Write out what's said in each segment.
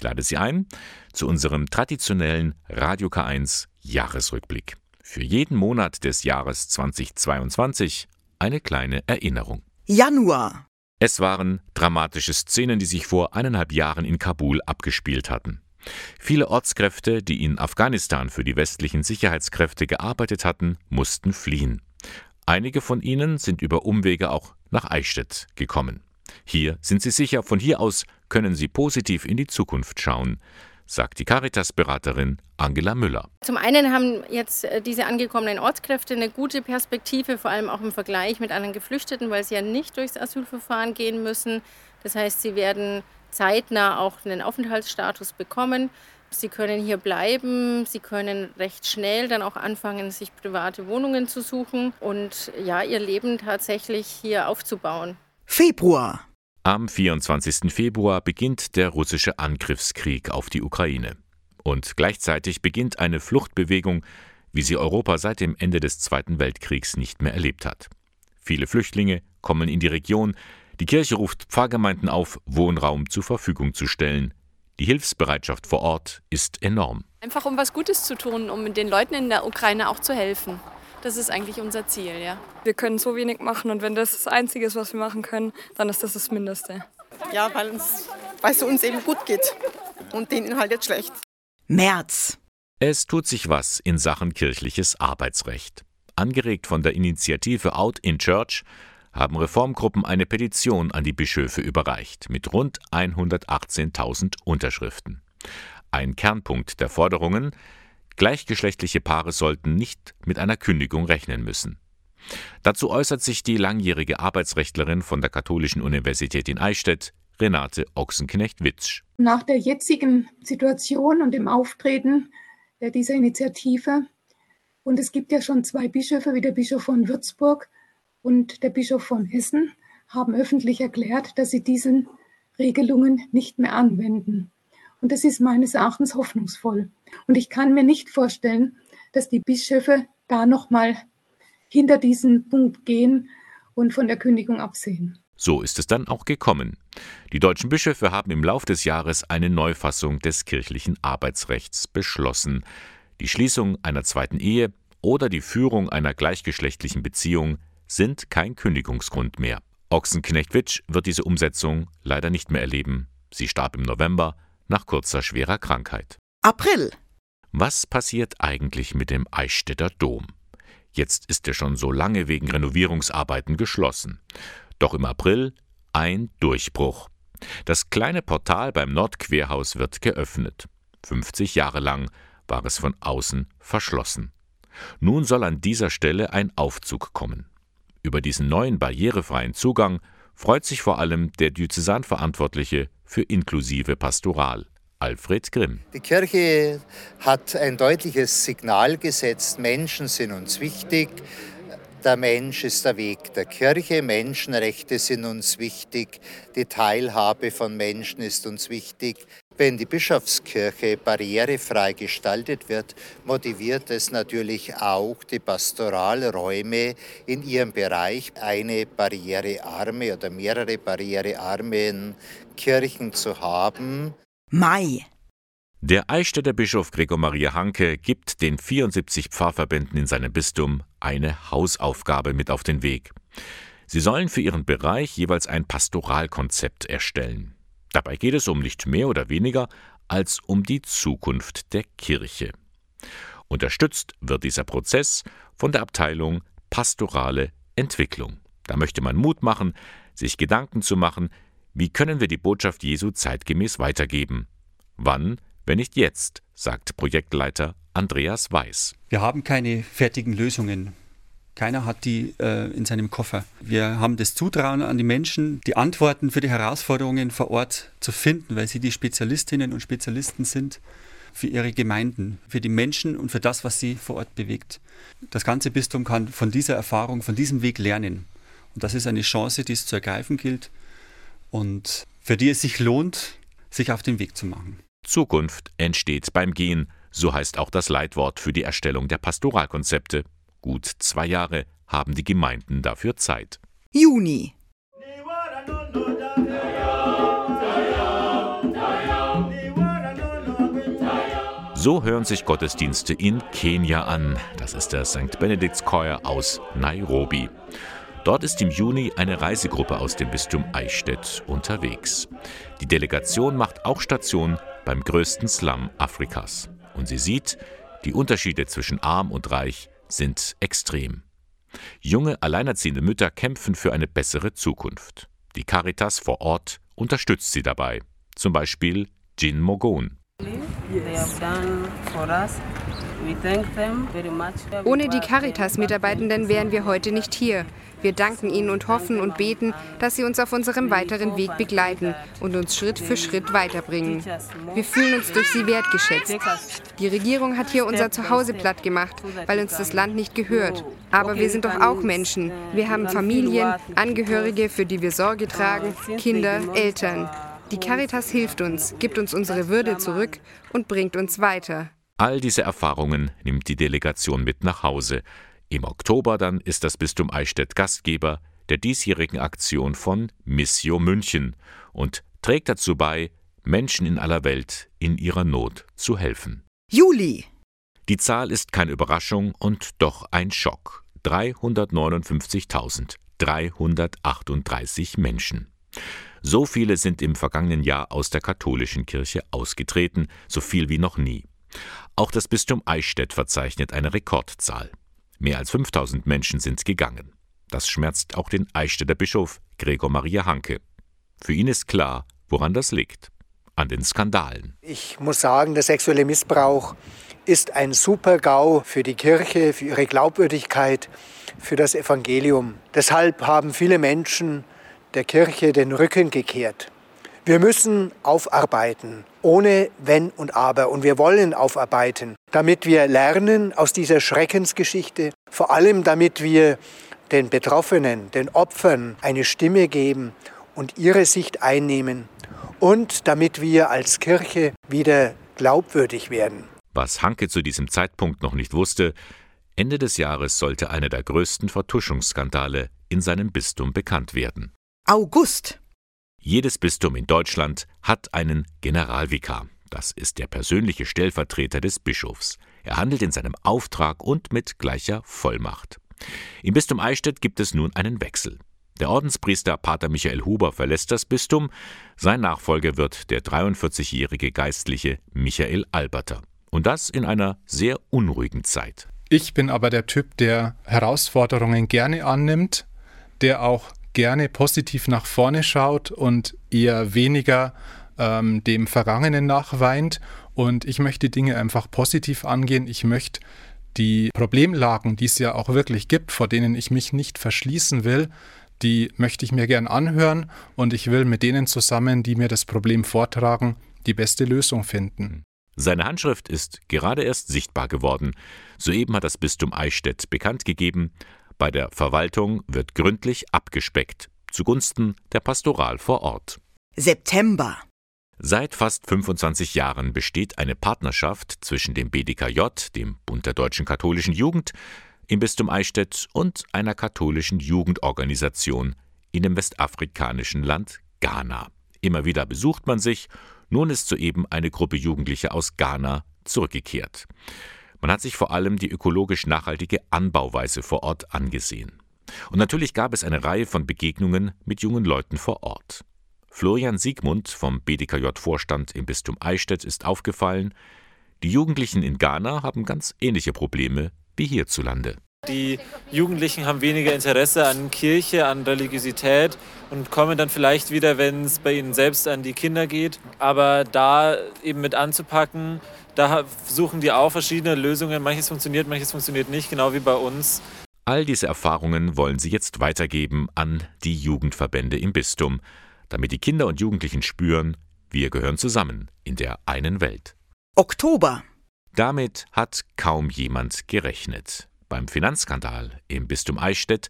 Ich lade Sie ein zu unserem traditionellen Radio K1 Jahresrückblick. Für jeden Monat des Jahres 2022 eine kleine Erinnerung. Januar. Es waren dramatische Szenen, die sich vor eineinhalb Jahren in Kabul abgespielt hatten. Viele Ortskräfte, die in Afghanistan für die westlichen Sicherheitskräfte gearbeitet hatten, mussten fliehen. Einige von ihnen sind über Umwege auch nach Eichstätt gekommen. Hier sind sie sicher, von hier aus können sie positiv in die Zukunft schauen sagt die Caritas-Beraterin Angela Müller. Zum einen haben jetzt äh, diese angekommenen Ortskräfte eine gute Perspektive, vor allem auch im Vergleich mit anderen Geflüchteten, weil sie ja nicht durchs Asylverfahren gehen müssen. Das heißt, sie werden zeitnah auch einen Aufenthaltsstatus bekommen. Sie können hier bleiben, sie können recht schnell dann auch anfangen, sich private Wohnungen zu suchen und ja, ihr Leben tatsächlich hier aufzubauen. Februar. Am 24. Februar beginnt der russische Angriffskrieg auf die Ukraine. Und gleichzeitig beginnt eine Fluchtbewegung, wie sie Europa seit dem Ende des Zweiten Weltkriegs nicht mehr erlebt hat. Viele Flüchtlinge kommen in die Region, die Kirche ruft Pfarrgemeinden auf, Wohnraum zur Verfügung zu stellen. Die Hilfsbereitschaft vor Ort ist enorm. Einfach um was Gutes zu tun, um den Leuten in der Ukraine auch zu helfen. Das ist eigentlich unser Ziel, ja. Wir können so wenig machen und wenn das das Einzige ist, was wir machen können, dann ist das das Mindeste. Ja, weil, uns, weil es uns eben gut geht und denen halt jetzt schlecht. März. Es tut sich was in Sachen kirchliches Arbeitsrecht. Angeregt von der Initiative Out in Church haben Reformgruppen eine Petition an die Bischöfe überreicht mit rund 118.000 Unterschriften. Ein Kernpunkt der Forderungen Gleichgeschlechtliche Paare sollten nicht mit einer Kündigung rechnen müssen. Dazu äußert sich die langjährige Arbeitsrechtlerin von der Katholischen Universität in Eichstätt, Renate Ochsenknecht-Witzsch. Nach der jetzigen Situation und dem Auftreten dieser Initiative, und es gibt ja schon zwei Bischöfe, wie der Bischof von Würzburg und der Bischof von Hessen, haben öffentlich erklärt, dass sie diesen Regelungen nicht mehr anwenden. Und das ist meines Erachtens hoffnungsvoll. Und ich kann mir nicht vorstellen, dass die Bischöfe da nochmal hinter diesen Punkt gehen und von der Kündigung absehen. So ist es dann auch gekommen. Die deutschen Bischöfe haben im Lauf des Jahres eine Neufassung des kirchlichen Arbeitsrechts beschlossen. Die Schließung einer zweiten Ehe oder die Führung einer gleichgeschlechtlichen Beziehung sind kein Kündigungsgrund mehr. Ochsenknecht-Witsch wird diese Umsetzung leider nicht mehr erleben. Sie starb im November nach kurzer schwerer Krankheit. April. Was passiert eigentlich mit dem Eichstätter Dom? Jetzt ist er schon so lange wegen Renovierungsarbeiten geschlossen. Doch im April ein Durchbruch. Das kleine Portal beim Nordquerhaus wird geöffnet. 50 Jahre lang war es von außen verschlossen. Nun soll an dieser Stelle ein Aufzug kommen. Über diesen neuen barrierefreien Zugang freut sich vor allem der Diözesanverantwortliche für inklusive Pastoral, Alfred Grimm. Die Kirche hat ein deutliches Signal gesetzt, Menschen sind uns wichtig, der Mensch ist der Weg der Kirche, Menschenrechte sind uns wichtig, die Teilhabe von Menschen ist uns wichtig. Wenn die Bischofskirche barrierefrei gestaltet wird, motiviert es natürlich auch die Pastoralräume in ihrem Bereich, eine barrierearme oder mehrere barrierearmen Kirchen zu haben. Mai. Der Eichstätter Bischof Gregor Maria Hanke gibt den 74 Pfarrverbänden in seinem Bistum eine Hausaufgabe mit auf den Weg. Sie sollen für ihren Bereich jeweils ein Pastoralkonzept erstellen. Dabei geht es um nicht mehr oder weniger als um die Zukunft der Kirche. Unterstützt wird dieser Prozess von der Abteilung Pastorale Entwicklung. Da möchte man Mut machen, sich Gedanken zu machen, wie können wir die Botschaft Jesu zeitgemäß weitergeben? Wann, wenn nicht jetzt, sagt Projektleiter Andreas Weiß. Wir haben keine fertigen Lösungen. Keiner hat die äh, in seinem Koffer. Wir haben das Zutrauen an die Menschen, die Antworten für die Herausforderungen vor Ort zu finden, weil sie die Spezialistinnen und Spezialisten sind für ihre Gemeinden, für die Menschen und für das, was sie vor Ort bewegt. Das ganze Bistum kann von dieser Erfahrung, von diesem Weg lernen. Und das ist eine Chance, die es zu ergreifen gilt und für die es sich lohnt, sich auf den Weg zu machen. Zukunft entsteht beim Gehen, so heißt auch das Leitwort für die Erstellung der Pastoralkonzepte. Gut zwei Jahre haben die Gemeinden dafür Zeit. Juni. So hören sich Gottesdienste in Kenia an. Das ist der St. Benedict's Choir aus Nairobi. Dort ist im Juni eine Reisegruppe aus dem Bistum Eichstätt unterwegs. Die Delegation macht auch Station beim größten Slum Afrikas. Und sie sieht, die Unterschiede zwischen arm und reich sind extrem. Junge, alleinerziehende Mütter kämpfen für eine bessere Zukunft. Die Caritas vor Ort unterstützt sie dabei. Zum Beispiel Jin Mogon. Ohne die Caritas-Mitarbeitenden wären wir heute nicht hier. Wir danken ihnen und hoffen und beten, dass sie uns auf unserem weiteren Weg begleiten und uns Schritt für Schritt weiterbringen. Wir fühlen uns durch sie wertgeschätzt. Die Regierung hat hier unser Zuhause platt gemacht, weil uns das Land nicht gehört. Aber wir sind doch auch Menschen. Wir haben Familien, Angehörige, für die wir Sorge tragen, Kinder, Eltern. Die Caritas hilft uns, gibt uns unsere Würde zurück und bringt uns weiter. All diese Erfahrungen nimmt die Delegation mit nach Hause. Im Oktober dann ist das Bistum Eichstätt Gastgeber der diesjährigen Aktion von Missio München und trägt dazu bei, Menschen in aller Welt in ihrer Not zu helfen. Juli. Die Zahl ist keine Überraschung und doch ein Schock. 359.338 Menschen. So viele sind im vergangenen Jahr aus der katholischen Kirche ausgetreten, so viel wie noch nie. Auch das Bistum Eichstätt verzeichnet eine Rekordzahl. Mehr als 5000 Menschen sind gegangen. Das schmerzt auch den Eichstätter Bischof Gregor Maria Hanke. Für ihn ist klar, woran das liegt. An den Skandalen. Ich muss sagen, der sexuelle Missbrauch ist ein Super-GAU für die Kirche, für ihre Glaubwürdigkeit, für das Evangelium. Deshalb haben viele Menschen der Kirche den Rücken gekehrt. Wir müssen aufarbeiten, ohne Wenn und Aber. Und wir wollen aufarbeiten, damit wir lernen aus dieser Schreckensgeschichte, vor allem damit wir den Betroffenen, den Opfern eine Stimme geben und ihre Sicht einnehmen und damit wir als Kirche wieder glaubwürdig werden. Was Hanke zu diesem Zeitpunkt noch nicht wusste, Ende des Jahres sollte einer der größten Vertuschungsskandale in seinem Bistum bekannt werden. August. Jedes Bistum in Deutschland hat einen Generalvikar. Das ist der persönliche Stellvertreter des Bischofs. Er handelt in seinem Auftrag und mit gleicher Vollmacht. Im Bistum Eichstätt gibt es nun einen Wechsel. Der Ordenspriester Pater Michael Huber verlässt das Bistum. Sein Nachfolger wird der 43-jährige Geistliche Michael Alberter. Und das in einer sehr unruhigen Zeit. Ich bin aber der Typ, der Herausforderungen gerne annimmt, der auch gerne positiv nach vorne schaut und eher weniger ähm, dem Vergangenen nachweint. Und ich möchte Dinge einfach positiv angehen. Ich möchte die Problemlagen, die es ja auch wirklich gibt, vor denen ich mich nicht verschließen will, die möchte ich mir gern anhören und ich will mit denen zusammen, die mir das Problem vortragen, die beste Lösung finden. Seine Handschrift ist gerade erst sichtbar geworden. Soeben hat das Bistum Eichstätt bekannt gegeben, bei der Verwaltung wird gründlich abgespeckt, zugunsten der Pastoral vor Ort. September. Seit fast 25 Jahren besteht eine Partnerschaft zwischen dem BDKJ, dem Bund der deutschen katholischen Jugend, im Bistum Eichstätt und einer katholischen Jugendorganisation in dem westafrikanischen Land Ghana. Immer wieder besucht man sich, nun ist soeben eine Gruppe Jugendlicher aus Ghana zurückgekehrt. Man hat sich vor allem die ökologisch nachhaltige Anbauweise vor Ort angesehen. Und natürlich gab es eine Reihe von Begegnungen mit jungen Leuten vor Ort. Florian Siegmund vom BDKJ-Vorstand im Bistum Eichstätt ist aufgefallen, die Jugendlichen in Ghana haben ganz ähnliche Probleme wie hierzulande. Die Jugendlichen haben weniger Interesse an Kirche, an Religiosität und kommen dann vielleicht wieder, wenn es bei ihnen selbst an die Kinder geht. Aber da eben mit anzupacken, da suchen die auch verschiedene Lösungen. Manches funktioniert, manches funktioniert nicht, genau wie bei uns. All diese Erfahrungen wollen sie jetzt weitergeben an die Jugendverbände im Bistum, damit die Kinder und Jugendlichen spüren, wir gehören zusammen in der einen Welt. Oktober. Damit hat kaum jemand gerechnet. Beim Finanzskandal im Bistum Eichstätt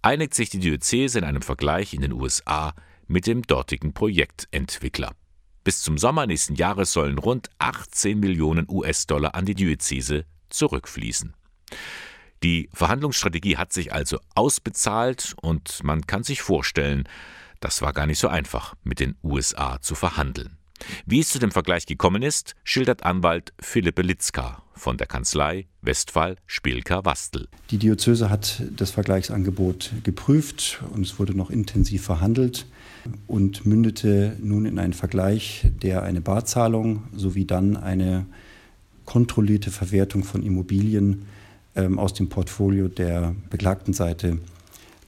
einigt sich die Diözese in einem Vergleich in den USA mit dem dortigen Projektentwickler. Bis zum Sommer nächsten Jahres sollen rund 18 Millionen US-Dollar an die Diözese zurückfließen. Die Verhandlungsstrategie hat sich also ausbezahlt und man kann sich vorstellen, das war gar nicht so einfach, mit den USA zu verhandeln. Wie es zu dem Vergleich gekommen ist, schildert Anwalt Philippe Litzka von der Kanzlei Westphal Spielker Wastel. Die Diözese hat das Vergleichsangebot geprüft und es wurde noch intensiv verhandelt und mündete nun in einen Vergleich, der eine Barzahlung sowie dann eine kontrollierte Verwertung von Immobilien ähm, aus dem Portfolio der beklagten Seite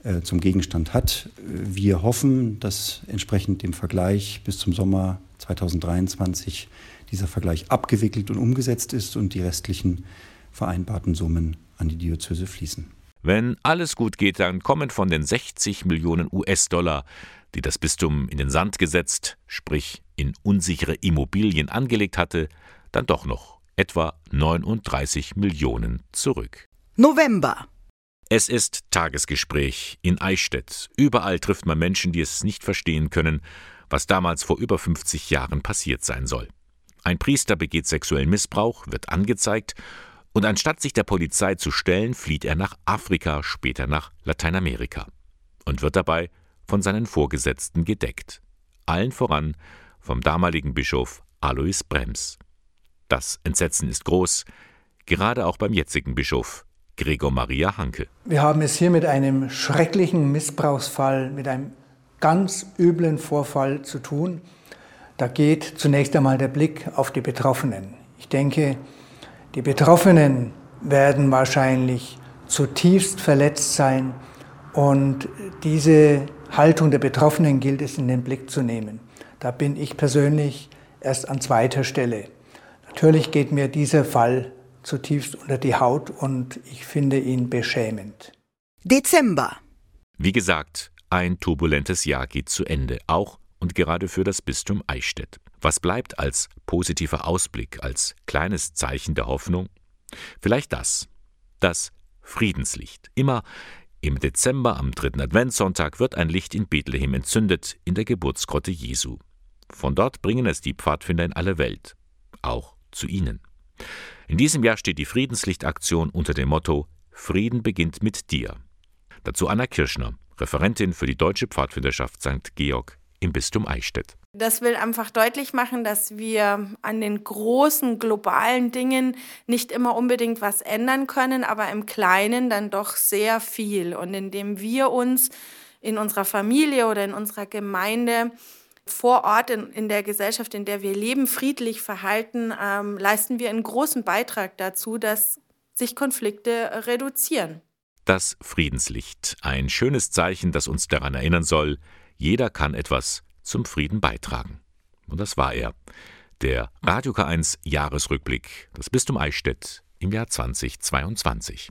äh, zum Gegenstand hat. Wir hoffen, dass entsprechend dem Vergleich bis zum Sommer 2023 dieser Vergleich abgewickelt und umgesetzt ist und die restlichen vereinbarten Summen an die Diözese fließen. Wenn alles gut geht, dann kommen von den 60 Millionen US-Dollar, die das Bistum in den Sand gesetzt, sprich in unsichere Immobilien angelegt hatte, dann doch noch etwa 39 Millionen zurück. November. Es ist Tagesgespräch in Eichstätt. Überall trifft man Menschen, die es nicht verstehen können, was damals vor über 50 Jahren passiert sein soll. Ein Priester begeht sexuellen Missbrauch, wird angezeigt und anstatt sich der Polizei zu stellen, flieht er nach Afrika, später nach Lateinamerika und wird dabei von seinen Vorgesetzten gedeckt. Allen voran vom damaligen Bischof Alois Brems. Das Entsetzen ist groß, gerade auch beim jetzigen Bischof Gregor Maria Hanke. Wir haben es hier mit einem schrecklichen Missbrauchsfall, mit einem ganz üblen Vorfall zu tun. Da geht zunächst einmal der Blick auf die Betroffenen. Ich denke, die Betroffenen werden wahrscheinlich zutiefst verletzt sein und diese Haltung der Betroffenen gilt es in den Blick zu nehmen. Da bin ich persönlich erst an zweiter Stelle. Natürlich geht mir dieser Fall zutiefst unter die Haut und ich finde ihn beschämend. Dezember. Wie gesagt, ein turbulentes Jahr geht zu Ende, auch und gerade für das Bistum Eichstätt. Was bleibt als positiver Ausblick, als kleines Zeichen der Hoffnung? Vielleicht das, das Friedenslicht. Immer im Dezember am dritten Adventssonntag wird ein Licht in Bethlehem entzündet, in der Geburtsgrotte Jesu. Von dort bringen es die Pfadfinder in alle Welt, auch zu Ihnen. In diesem Jahr steht die Friedenslichtaktion unter dem Motto Frieden beginnt mit dir. Dazu Anna Kirschner, Referentin für die Deutsche Pfadfinderschaft St. Georg im Bistum Eichstätt. Das will einfach deutlich machen, dass wir an den großen globalen Dingen nicht immer unbedingt was ändern können, aber im Kleinen dann doch sehr viel. Und indem wir uns in unserer Familie oder in unserer Gemeinde vor Ort in, in der Gesellschaft, in der wir leben, friedlich verhalten, ähm, leisten wir einen großen Beitrag dazu, dass sich Konflikte reduzieren. Das Friedenslicht, ein schönes Zeichen, das uns daran erinnern soll, jeder kann etwas zum Frieden beitragen. Und das war er. Der Radio K1 Jahresrückblick, das Bistum Eichstätt im Jahr 2022.